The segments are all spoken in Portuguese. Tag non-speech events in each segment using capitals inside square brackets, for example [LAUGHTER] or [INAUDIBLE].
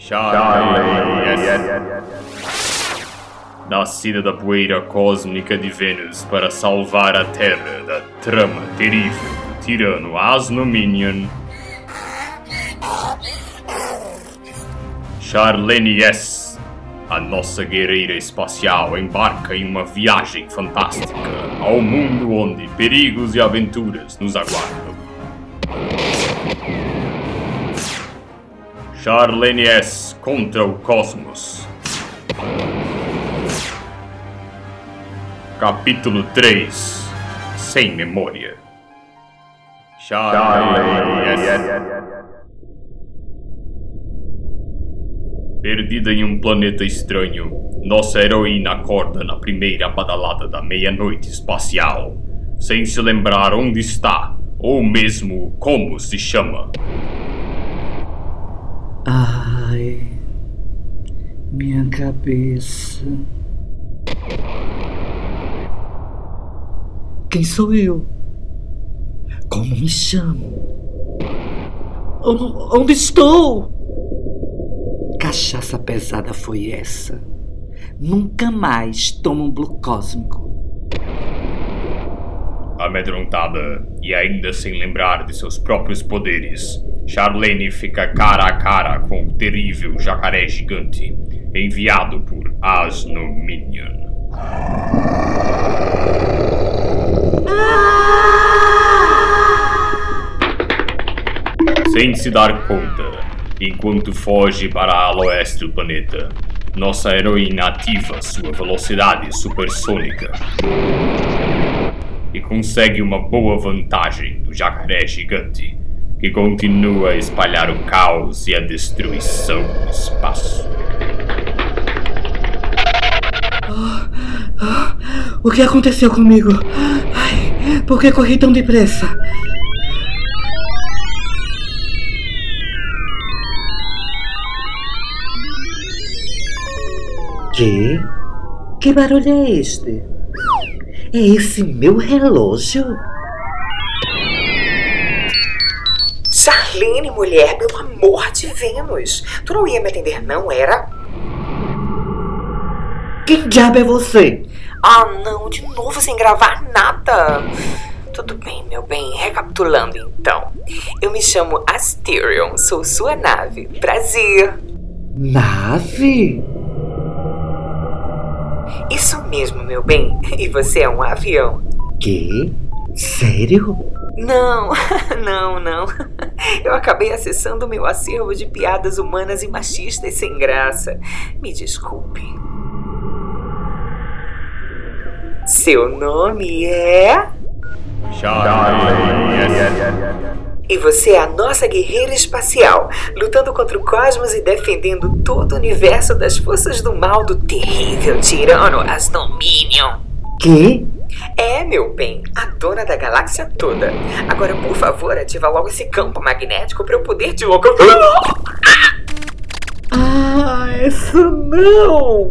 Charlie Nascida da poeira cósmica de Vênus para salvar a Terra da trama terrível do tirano Asnominion. Charlene S., a nossa guerreira espacial, embarca em uma viagem fantástica ao mundo onde perigos e aventuras nos aguardam. Charlene S. contra o cosmos. Capítulo 3 Sem memória. Charlene S. Perdida em um planeta estranho, nossa heroína acorda na primeira badalada da meia-noite espacial, sem se lembrar onde está ou mesmo como se chama. Ai, minha cabeça. Quem sou eu? Como me chamo? Onde estou? Cachaça pesada foi essa. Nunca mais tomo um blue cósmico. Amedrontada e ainda sem lembrar de seus próprios poderes, Charlene fica cara a cara com o terrível jacaré gigante, enviado por Asnominion. Sem se dar conta, enquanto foge para a oeste do planeta, nossa heroína ativa sua velocidade supersônica e consegue uma boa vantagem do jacaré gigante, que continua a espalhar o caos e a destruição no espaço. O que aconteceu comigo? Ai, por que corri tão depressa? Que? Que barulho é este? É esse meu relógio? Charlene, mulher, pelo amor de Vênus. Tu não ia me atender, não era? Quem diabo é você? Ah, não, de novo sem gravar nada. Tudo bem, meu bem. Recapitulando então. Eu me chamo Asterion, sou sua nave. Prazer. Nave? Isso mesmo, meu bem. E você é um avião? Que? Sério? Não, [LAUGHS] não, não. Eu acabei acessando meu acervo de piadas humanas e machistas sem graça. Me desculpe. Seu nome é. Charlie E você é a nossa guerreira espacial, lutando contra o cosmos e defendendo todo o universo das forças do mal do terrível tirano Asdominion. Que? É, meu bem, a dona da galáxia toda. Agora, por favor, ativa logo esse campo magnético para eu poder te locomover. Ah, essa não!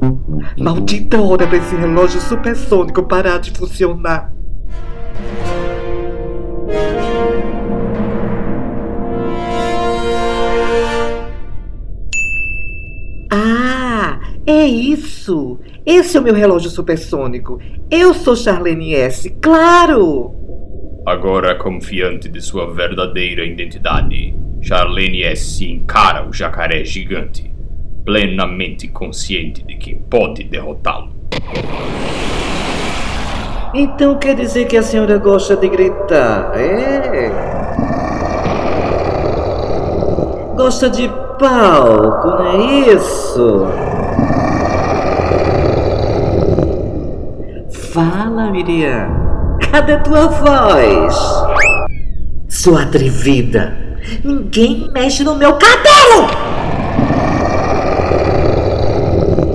Maldita hora desse relógio supersônico parar de funcionar. É isso! Esse é o meu relógio supersônico. Eu sou Charlene S, claro! Agora confiante de sua verdadeira identidade, Charlene S. encara o jacaré gigante, plenamente consciente de que pode derrotá-lo. Então quer dizer que a senhora gosta de gritar, é? Gosta de palco, não é isso? Fala, Miriam. Cadê tua voz? Sua atrevida. Ninguém mexe no meu cabelo!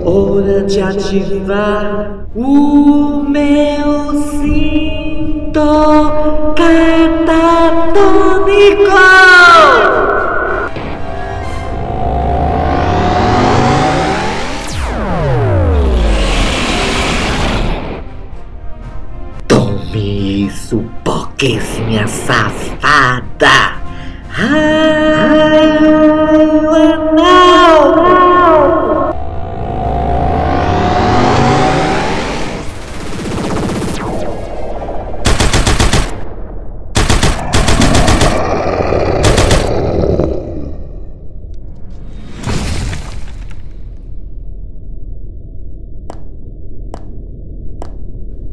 Hora de ativar o meu cinto catatônico! Isso, Poques, minha safada! Ai,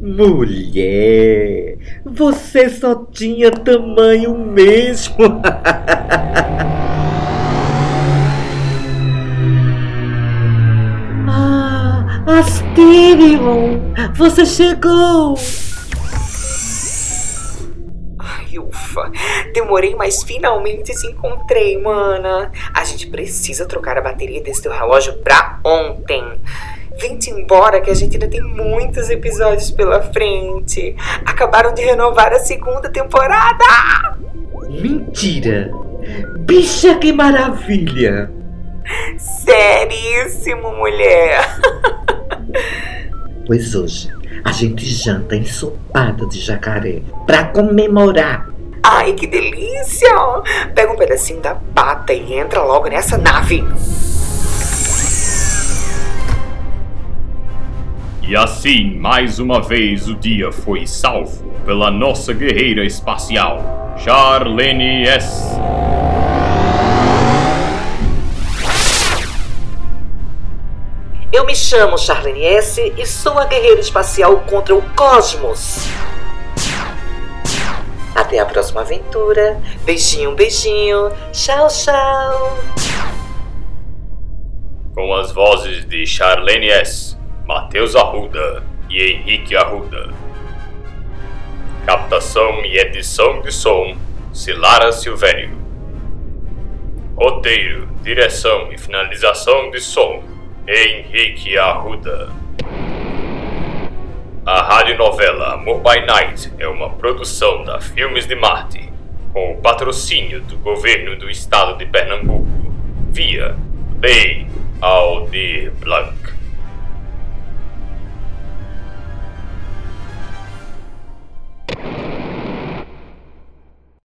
Mulher, você só tinha tamanho mesmo. [LAUGHS] ah, Asterion, você chegou. Ai, ufa. Demorei, mas finalmente te encontrei, mana. A gente precisa trocar a bateria desse teu relógio pra ontem. Vem-te embora que a gente ainda tem muitos episódios pela frente. Acabaram de renovar a segunda temporada! Mentira! Bicha, que maravilha! Seríssimo, mulher! Pois hoje a gente janta ensopada de jacaré pra comemorar. Ai, que delícia! Pega um pedacinho da pata e entra logo nessa nave. E assim, mais uma vez, o dia foi salvo pela nossa guerreira espacial, Charlene S. Eu me chamo Charlene S e sou a guerreira espacial contra o cosmos. Até a próxima aventura. Beijinho, beijinho. Tchau, tchau. Com as vozes de Charlene S., Matheus Arruda e Henrique Arruda. Captação e edição de som, Silara Silvério. Roteiro, direção e finalização de som, Henrique Arruda. A radionovela Amor Night é uma produção da Filmes de Marte, com o patrocínio do governo do estado de Pernambuco, via Lei Aldir Blanc.